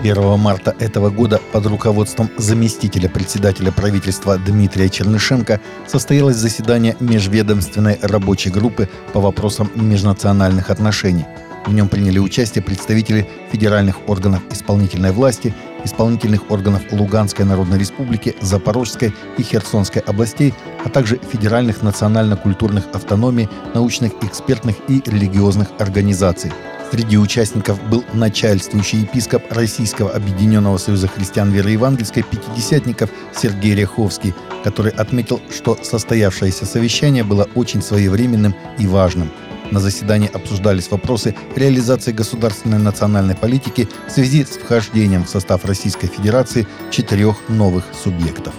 1 марта этого года под руководством заместителя председателя правительства Дмитрия Чернышенко состоялось заседание межведомственной рабочей группы по вопросам межнациональных отношений. В нем приняли участие представители федеральных органов исполнительной власти, исполнительных органов Луганской Народной Республики, Запорожской и Херсонской областей, а также федеральных национально-культурных автономий, научных, экспертных и религиозных организаций – Среди участников был начальствующий епископ Российского Объединенного Союза Христиан Веры Евангельской пятидесятников Сергей Ряховский, который отметил, что состоявшееся совещание было очень своевременным и важным. На заседании обсуждались вопросы реализации государственной национальной политики в связи с вхождением в состав Российской Федерации четырех новых субъектов.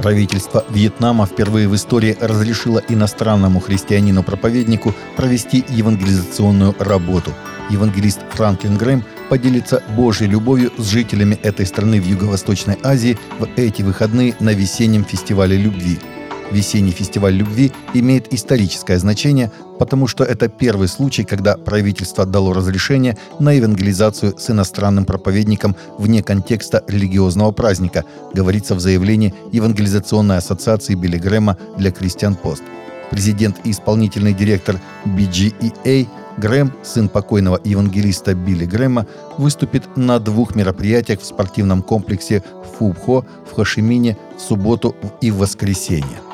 Правительство Вьетнама впервые в истории разрешило иностранному христианину-проповеднику провести евангелизационную работу. Евангелист Франклин Грэм поделится Божьей любовью с жителями этой страны в Юго-Восточной Азии в эти выходные на весеннем фестивале любви – Весенний фестиваль любви имеет историческое значение, потому что это первый случай, когда правительство дало разрешение на евангелизацию с иностранным проповедником вне контекста религиозного праздника, говорится в заявлении Евангелизационной ассоциации Билли Грэма для Кристиан Пост. Президент и исполнительный директор BGEA Грэм, сын покойного евангелиста Билли Грэма, выступит на двух мероприятиях в спортивном комплексе Фубхо в Хашимине в субботу и в воскресенье.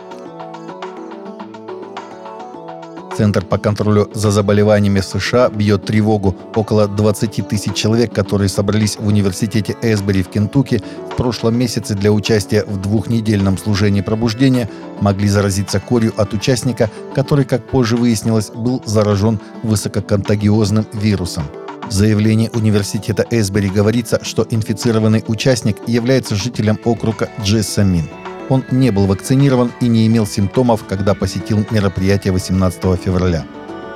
Центр по контролю за заболеваниями США бьет тревогу. Около 20 тысяч человек, которые собрались в университете Эсбери в Кентукки в прошлом месяце для участия в двухнедельном служении пробуждения, могли заразиться корью от участника, который, как позже выяснилось, был заражен высококонтагиозным вирусом. В заявлении университета Эсбери говорится, что инфицированный участник является жителем округа Джессамин – он не был вакцинирован и не имел симптомов, когда посетил мероприятие 18 февраля.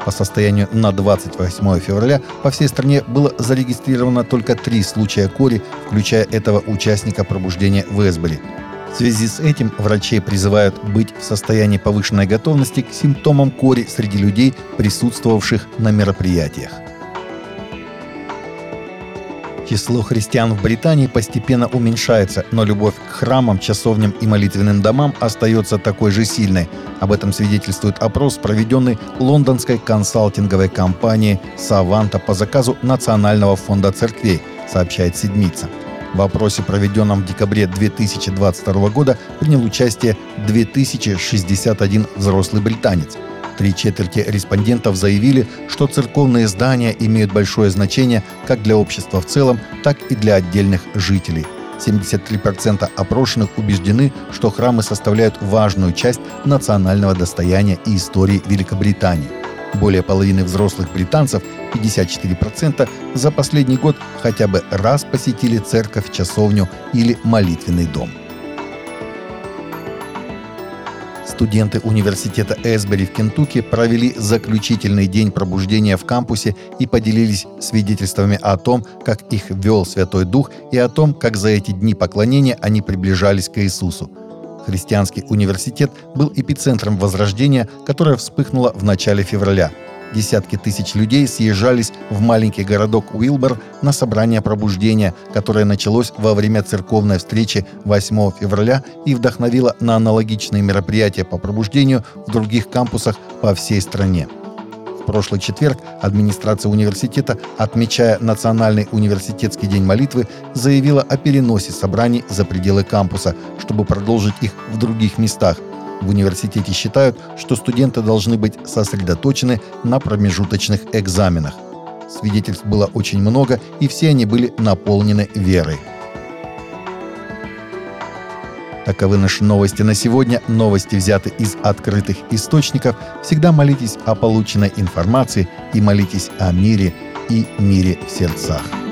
По состоянию на 28 февраля по всей стране было зарегистрировано только три случая кори, включая этого участника пробуждения в Эсбери. В связи с этим врачи призывают быть в состоянии повышенной готовности к симптомам кори среди людей, присутствовавших на мероприятиях. Число христиан в Британии постепенно уменьшается, но любовь к храмам, часовням и молитвенным домам остается такой же сильной. Об этом свидетельствует опрос, проведенный лондонской консалтинговой компанией «Саванта» по заказу Национального фонда церквей, сообщает «Седмица». В опросе, проведенном в декабре 2022 года, принял участие 2061 взрослый британец – Три четверти респондентов заявили, что церковные здания имеют большое значение как для общества в целом, так и для отдельных жителей. 73% опрошенных убеждены, что храмы составляют важную часть национального достояния и истории Великобритании. Более половины взрослых британцев, 54%, за последний год хотя бы раз посетили церковь, часовню или молитвенный дом. Студенты университета Эсбери в Кентукки провели заключительный день пробуждения в кампусе и поделились свидетельствами о том, как их вел Святой Дух и о том, как за эти дни поклонения они приближались к Иисусу. Христианский университет был эпицентром возрождения, которое вспыхнуло в начале февраля – Десятки тысяч людей съезжались в маленький городок Уилбор на собрание пробуждения, которое началось во время церковной встречи 8 февраля и вдохновило на аналогичные мероприятия по пробуждению в других кампусах по всей стране. В прошлый четверг администрация университета, отмечая Национальный университетский день молитвы, заявила о переносе собраний за пределы кампуса, чтобы продолжить их в других местах – в университете считают, что студенты должны быть сосредоточены на промежуточных экзаменах. Свидетельств было очень много, и все они были наполнены верой. Таковы наши новости на сегодня. Новости взяты из открытых источников. Всегда молитесь о полученной информации и молитесь о мире и мире в сердцах.